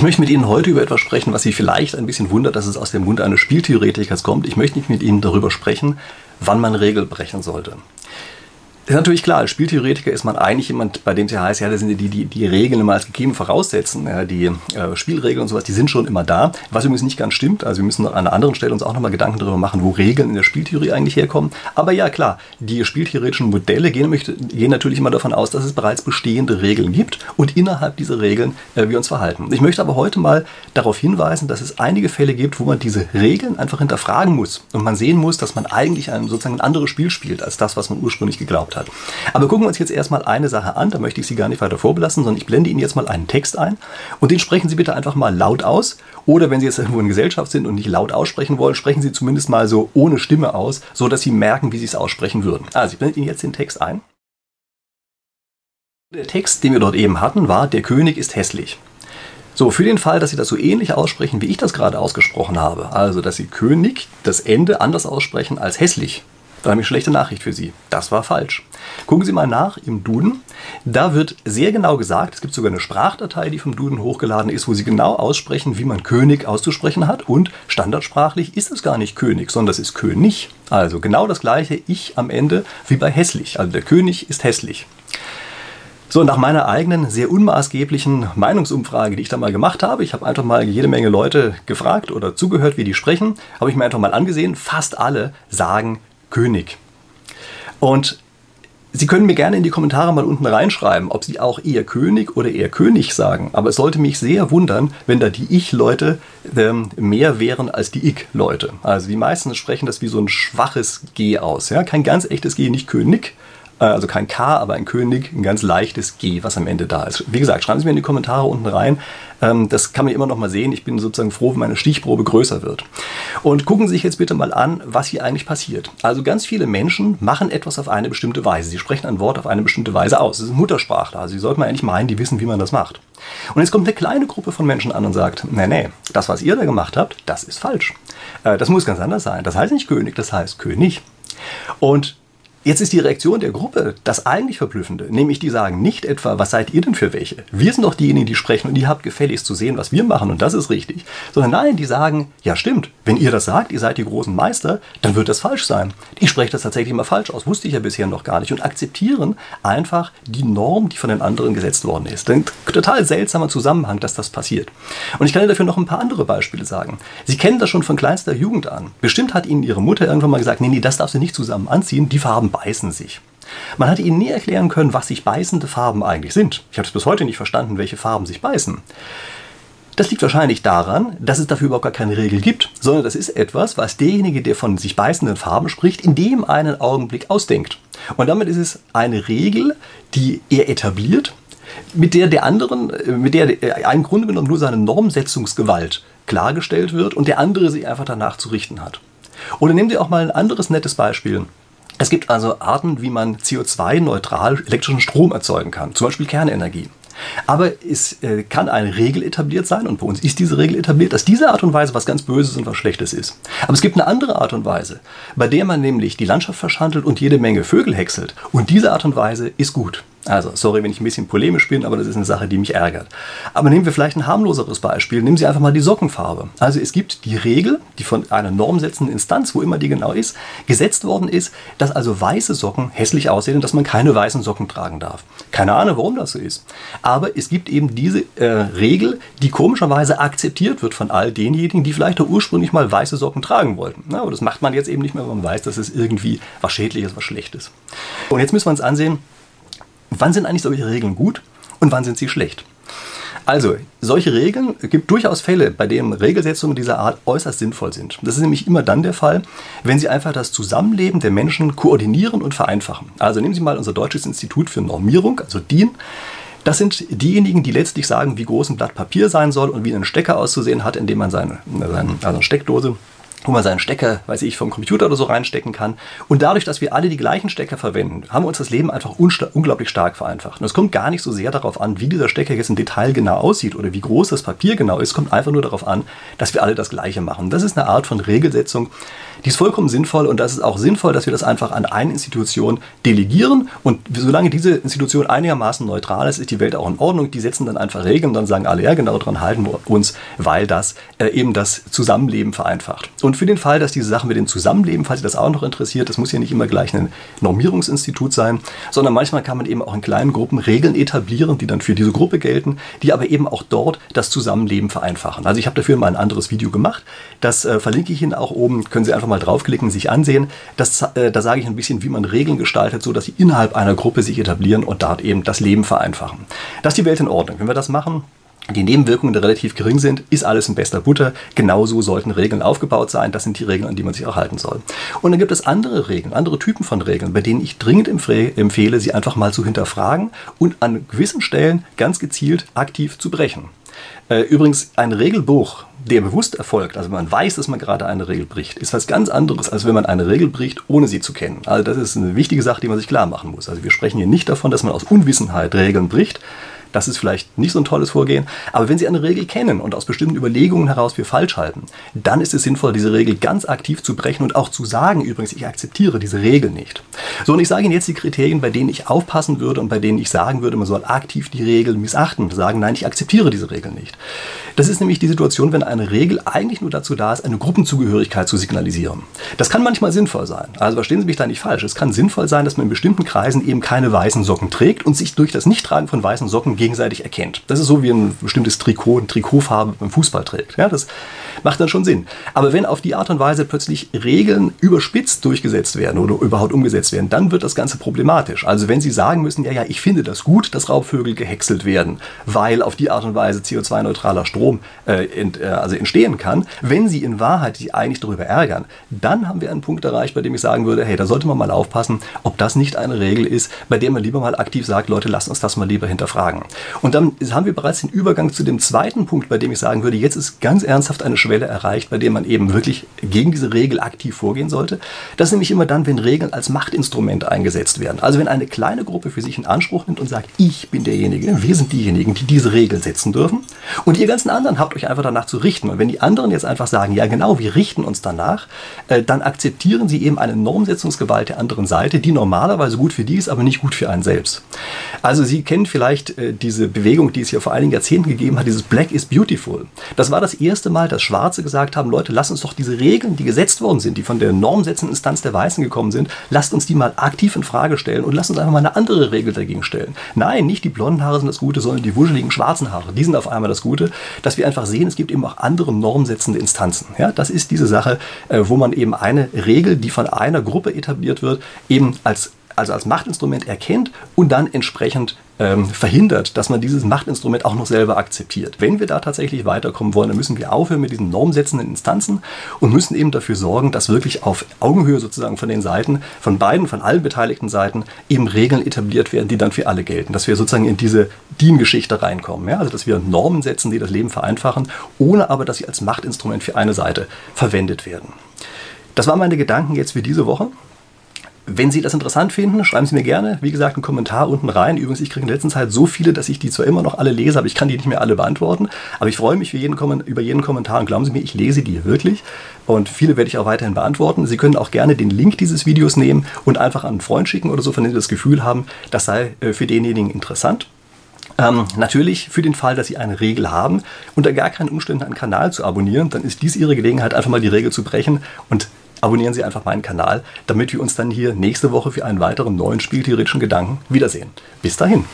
Ich möchte mit Ihnen heute über etwas sprechen, was Sie vielleicht ein bisschen wundert, dass es aus dem Mund eines Spieltheoretikers kommt. Ich möchte nicht mit Ihnen darüber sprechen, wann man Regeln brechen sollte ist natürlich klar, als Spieltheoretiker ist man eigentlich jemand, bei dem es ja heißt, ja, da sind die, die, die Regeln immer als gegeben voraussetzen. Ja, die äh, Spielregeln und sowas, die sind schon immer da. Was übrigens nicht ganz stimmt. Also wir müssen an einer anderen Stelle uns auch nochmal Gedanken darüber machen, wo Regeln in der Spieltheorie eigentlich herkommen. Aber ja, klar, die spieltheoretischen Modelle gehen, gehen natürlich immer davon aus, dass es bereits bestehende Regeln gibt und innerhalb dieser Regeln äh, wir uns verhalten. Ich möchte aber heute mal darauf hinweisen, dass es einige Fälle gibt, wo man diese Regeln einfach hinterfragen muss und man sehen muss, dass man eigentlich ein, sozusagen ein anderes Spiel spielt als das, was man ursprünglich geglaubt hat hat. Aber gucken wir uns jetzt erstmal eine Sache an, da möchte ich Sie gar nicht weiter vorbelassen, sondern ich blende Ihnen jetzt mal einen Text ein und den sprechen Sie bitte einfach mal laut aus. Oder wenn Sie jetzt irgendwo in Gesellschaft sind und nicht laut aussprechen wollen, sprechen Sie zumindest mal so ohne Stimme aus, so dass Sie merken, wie Sie es aussprechen würden. Also ich blende Ihnen jetzt den Text ein. Der Text, den wir dort eben hatten, war, der König ist hässlich. So, für den Fall, dass Sie das so ähnlich aussprechen, wie ich das gerade ausgesprochen habe, also dass Sie König das Ende anders aussprechen als hässlich, dann habe ich schlechte Nachricht für Sie. Das war falsch. Gucken Sie mal nach im Duden. Da wird sehr genau gesagt, es gibt sogar eine Sprachdatei, die vom Duden hochgeladen ist, wo Sie genau aussprechen, wie man König auszusprechen hat. Und standardsprachlich ist es gar nicht König, sondern es ist König. Also genau das gleiche Ich am Ende wie bei hässlich. Also der König ist hässlich. So, nach meiner eigenen, sehr unmaßgeblichen Meinungsumfrage, die ich da mal gemacht habe, ich habe einfach mal jede Menge Leute gefragt oder zugehört, wie die sprechen, habe ich mir einfach mal angesehen, fast alle sagen König. Und Sie können mir gerne in die Kommentare mal unten reinschreiben, ob Sie auch eher König oder eher König sagen. Aber es sollte mich sehr wundern, wenn da die Ich-Leute ähm, mehr wären als die Ich-Leute. Also die meisten sprechen das wie so ein schwaches G aus. Ja? Kein ganz echtes G, nicht König, also kein K, aber ein König, ein ganz leichtes G, was am Ende da ist. Wie gesagt, schreiben Sie mir in die Kommentare unten rein. Ähm, das kann man immer noch mal sehen. Ich bin sozusagen froh, wenn meine Stichprobe größer wird. Und gucken Sie sich jetzt bitte mal an, was hier eigentlich passiert. Also ganz viele Menschen machen etwas auf eine bestimmte Weise. Sie sprechen ein Wort auf eine bestimmte Weise aus. Das ist Muttersprachler. Also Sie sollten eigentlich meinen, die wissen, wie man das macht. Und jetzt kommt eine kleine Gruppe von Menschen an und sagt, nee, nee, das, was ihr da gemacht habt, das ist falsch. Äh, das muss ganz anders sein. Das heißt nicht König, das heißt König. Und Jetzt ist die Reaktion der Gruppe das eigentlich Verblüffende, nämlich die sagen nicht etwa, was seid ihr denn für welche? Wir sind doch diejenigen, die sprechen und ihr habt gefälligst zu sehen, was wir machen und das ist richtig. Sondern nein, die sagen, ja stimmt, wenn ihr das sagt, ihr seid die großen Meister, dann wird das falsch sein. Ich spreche das tatsächlich immer falsch aus, wusste ich ja bisher noch gar nicht und akzeptieren einfach die Norm, die von den anderen gesetzt worden ist. Ein total seltsamer Zusammenhang, dass das passiert. Und ich kann Ihnen dafür noch ein paar andere Beispiele sagen. Sie kennen das schon von kleinster Jugend an. Bestimmt hat Ihnen Ihre Mutter irgendwann mal gesagt, nee, nee, das darfst du nicht zusammen anziehen, die Farben beißen sich. Man hat ihnen nie erklären können, was sich beißende Farben eigentlich sind. Ich habe es bis heute nicht verstanden, welche Farben sich beißen. Das liegt wahrscheinlich daran, dass es dafür überhaupt gar keine Regel gibt, sondern das ist etwas, was derjenige, der von sich beißenden Farben spricht, in dem einen Augenblick ausdenkt. Und damit ist es eine Regel, die er etabliert, mit der der anderen, mit der im Grunde genommen nur seine Normsetzungsgewalt klargestellt wird und der andere sich einfach danach zu richten hat. Oder nehmen Sie auch mal ein anderes nettes Beispiel. Es gibt also Arten, wie man CO2-neutral elektrischen Strom erzeugen kann, zum Beispiel Kernenergie. Aber es äh, kann eine Regel etabliert sein, und bei uns ist diese Regel etabliert, dass diese Art und Weise was ganz Böses und was Schlechtes ist. Aber es gibt eine andere Art und Weise, bei der man nämlich die Landschaft verschandelt und jede Menge Vögel häckselt. Und diese Art und Weise ist gut. Also, sorry, wenn ich ein bisschen polemisch bin, aber das ist eine Sache, die mich ärgert. Aber nehmen wir vielleicht ein harmloseres Beispiel. Nehmen Sie einfach mal die Sockenfarbe. Also es gibt die Regel, die von einer normsetzenden Instanz, wo immer die genau ist, gesetzt worden ist, dass also weiße Socken hässlich aussehen und dass man keine weißen Socken tragen darf. Keine Ahnung, warum das so ist. Aber es gibt eben diese äh, Regel, die komischerweise akzeptiert wird von all denjenigen, die vielleicht ursprünglich mal weiße Socken tragen wollten. Na, aber das macht man jetzt eben nicht mehr, weil man weiß, dass es irgendwie was Schädliches, was Schlechtes. Und jetzt müssen wir uns ansehen, wann sind eigentlich solche Regeln gut und wann sind sie schlecht? Also, solche Regeln gibt durchaus Fälle, bei denen Regelsetzungen dieser Art äußerst sinnvoll sind. Das ist nämlich immer dann der Fall, wenn sie einfach das Zusammenleben der Menschen koordinieren und vereinfachen. Also nehmen Sie mal unser Deutsches Institut für Normierung, also DIN. Das sind diejenigen, die letztlich sagen, wie groß ein Blatt Papier sein soll und wie ein Stecker auszusehen hat, indem man seine, seine also Steckdose wo man seinen Stecker, weiß ich, vom Computer oder so reinstecken kann. Und dadurch, dass wir alle die gleichen Stecker verwenden, haben wir uns das Leben einfach unglaublich stark vereinfacht. Und es kommt gar nicht so sehr darauf an, wie dieser Stecker jetzt im Detail genau aussieht oder wie groß das Papier genau ist. Es kommt einfach nur darauf an, dass wir alle das Gleiche machen. Das ist eine Art von Regelsetzung, die ist vollkommen sinnvoll und das ist auch sinnvoll, dass wir das einfach an eine Institution delegieren. Und solange diese Institution einigermaßen neutral ist, ist die Welt auch in Ordnung. Die setzen dann einfach Regeln und dann sagen alle, ja, genau daran halten wir uns, weil das äh, eben das Zusammenleben vereinfacht. Und und für den Fall, dass diese Sachen mit dem Zusammenleben, falls Sie das auch noch interessiert, das muss ja nicht immer gleich ein Normierungsinstitut sein, sondern manchmal kann man eben auch in kleinen Gruppen Regeln etablieren, die dann für diese Gruppe gelten, die aber eben auch dort das Zusammenleben vereinfachen. Also ich habe dafür mal ein anderes Video gemacht. Das äh, verlinke ich Ihnen auch oben. Können Sie einfach mal draufklicken, sich ansehen. Das, äh, da sage ich ein bisschen, wie man Regeln gestaltet, so dass sie innerhalb einer Gruppe sich etablieren und dort eben das Leben vereinfachen. Das ist die Welt in Ordnung. Wenn wir das machen, die Nebenwirkungen relativ gering sind, ist alles in bester Butter. Genauso sollten Regeln aufgebaut sein. Das sind die Regeln, an die man sich auch halten soll. Und dann gibt es andere Regeln, andere Typen von Regeln, bei denen ich dringend empfehle, sie einfach mal zu hinterfragen und an gewissen Stellen ganz gezielt aktiv zu brechen. Äh, übrigens, ein Regelbuch, der bewusst erfolgt, also man weiß, dass man gerade eine Regel bricht, ist was ganz anderes, als wenn man eine Regel bricht, ohne sie zu kennen. Also das ist eine wichtige Sache, die man sich klar machen muss. Also wir sprechen hier nicht davon, dass man aus Unwissenheit Regeln bricht, das ist vielleicht nicht so ein tolles Vorgehen. Aber wenn Sie eine Regel kennen und aus bestimmten Überlegungen heraus für falsch halten, dann ist es sinnvoll, diese Regel ganz aktiv zu brechen und auch zu sagen, übrigens, ich akzeptiere diese Regel nicht. So, und ich sage Ihnen jetzt die Kriterien, bei denen ich aufpassen würde und bei denen ich sagen würde, man soll aktiv die Regel missachten und sagen, nein, ich akzeptiere diese Regel nicht. Das ist nämlich die Situation, wenn eine Regel eigentlich nur dazu da ist, eine Gruppenzugehörigkeit zu signalisieren. Das kann manchmal sinnvoll sein. Also verstehen Sie mich da nicht falsch. Es kann sinnvoll sein, dass man in bestimmten Kreisen eben keine weißen Socken trägt und sich durch das Nichttragen von weißen Socken gegenseitig erkennt. Das ist so wie ein bestimmtes Trikot, eine Trikotfarbe beim Fußball trägt. Ja, das macht dann schon Sinn. Aber wenn auf die Art und Weise plötzlich Regeln überspitzt durchgesetzt werden oder überhaupt umgesetzt werden, dann wird das Ganze problematisch. Also wenn Sie sagen müssen, ja, ja, ich finde das gut, dass Raubvögel gehäckselt werden, weil auf die Art und Weise CO2-neutraler Strom äh, ent, äh, also entstehen kann, wenn Sie in Wahrheit sich eigentlich darüber ärgern, dann haben wir einen Punkt erreicht, bei dem ich sagen würde, hey, da sollte man mal aufpassen, ob das nicht eine Regel ist, bei der man lieber mal aktiv sagt, Leute, lasst uns das mal lieber hinterfragen. Und dann haben wir bereits den Übergang zu dem zweiten Punkt, bei dem ich sagen würde, jetzt ist ganz ernsthaft eine Schwelle erreicht, bei der man eben wirklich gegen diese Regel aktiv vorgehen sollte. Das ist nämlich immer dann, wenn Regeln als Machtinstrument eingesetzt werden. Also wenn eine kleine Gruppe für sich in Anspruch nimmt und sagt, ich bin derjenige, wir sind diejenigen, die diese Regel setzen dürfen und ihr ganzen anderen habt euch einfach danach zu richten. Und wenn die anderen jetzt einfach sagen, ja genau, wir richten uns danach, äh, dann akzeptieren sie eben eine Normsetzungsgewalt der anderen Seite, die normalerweise gut für die ist, aber nicht gut für einen selbst. Also Sie kennen vielleicht äh, diese Bewegung, die es hier vor einigen Jahrzehnten gegeben hat, dieses Black is Beautiful. Das war das erste Mal, dass Schwarze gesagt haben, Leute, lasst uns doch diese Regeln, die gesetzt worden sind, die von der normsetzenden Instanz der Weißen gekommen sind, lasst uns die mal aktiv in Frage stellen und lasst uns einfach mal eine andere Regel dagegen stellen. Nein, nicht die blonden Haare sind das Gute, sondern die wuscheligen schwarzen Haare, die sind auf einmal das Gute, dass wir einfach sehen, es gibt eben auch andere normsetzende Instanzen. Ja, das ist diese Sache, äh, wo man eben eine Regel, die von einer Gruppe etabliert wird, eben als also als Machtinstrument erkennt und dann entsprechend ähm, verhindert, dass man dieses Machtinstrument auch noch selber akzeptiert. Wenn wir da tatsächlich weiterkommen wollen, dann müssen wir aufhören mit diesen normsetzenden Instanzen und müssen eben dafür sorgen, dass wirklich auf Augenhöhe sozusagen von den Seiten, von beiden, von allen beteiligten Seiten eben Regeln etabliert werden, die dann für alle gelten. Dass wir sozusagen in diese Diengeschichte reinkommen. Ja? Also dass wir Normen setzen, die das Leben vereinfachen, ohne aber, dass sie als Machtinstrument für eine Seite verwendet werden. Das waren meine Gedanken jetzt für diese Woche. Wenn Sie das interessant finden, schreiben Sie mir gerne, wie gesagt, einen Kommentar unten rein. Übrigens, ich kriege in letzter Zeit so viele, dass ich die zwar immer noch alle lese, aber ich kann die nicht mehr alle beantworten. Aber ich freue mich jeden über jeden Kommentar und glauben Sie mir, ich lese die wirklich. Und viele werde ich auch weiterhin beantworten. Sie können auch gerne den Link dieses Videos nehmen und einfach an einen Freund schicken oder so, von dem Sie das Gefühl haben, das sei äh, für denjenigen interessant. Ähm, natürlich für den Fall, dass Sie eine Regel haben, unter gar keinen Umständen einen Kanal zu abonnieren, dann ist dies Ihre Gelegenheit, einfach mal die Regel zu brechen und abonnieren Sie einfach meinen Kanal, damit wir uns dann hier nächste Woche für einen weiteren neuen spieltheoretischen Gedanken wiedersehen. Bis dahin.